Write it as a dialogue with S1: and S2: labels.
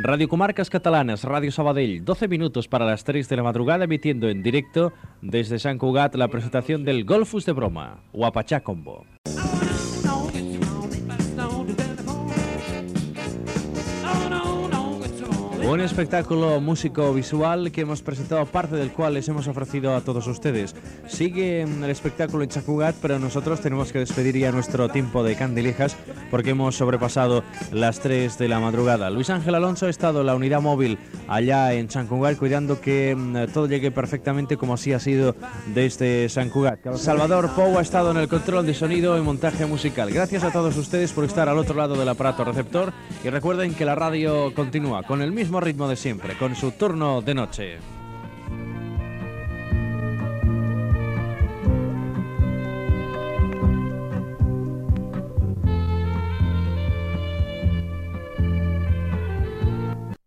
S1: Radio Comarcas Catalanas, Radio Sabadell, 12 minutos para las 3 de la madrugada, emitiendo en directo desde San Cugat la presentación del Golfus de Broma, Guapachá Combo. Un espectáculo músico visual que hemos presentado, parte del cual les hemos ofrecido a todos ustedes. Sigue el espectáculo en Chacugat, pero nosotros tenemos que despedir ya nuestro tiempo de candilejas porque hemos sobrepasado las 3 de la madrugada. Luis Ángel Alonso ha estado en la unidad móvil allá en San Cugat cuidando que mm, todo llegue perfectamente como así ha sido desde San Cugat. Salvador Pou ha estado en el control de sonido y montaje musical. Gracias a todos ustedes por estar al otro lado del aparato receptor y recuerden que la radio continúa con el mismo ritmo de siempre, con su turno de noche.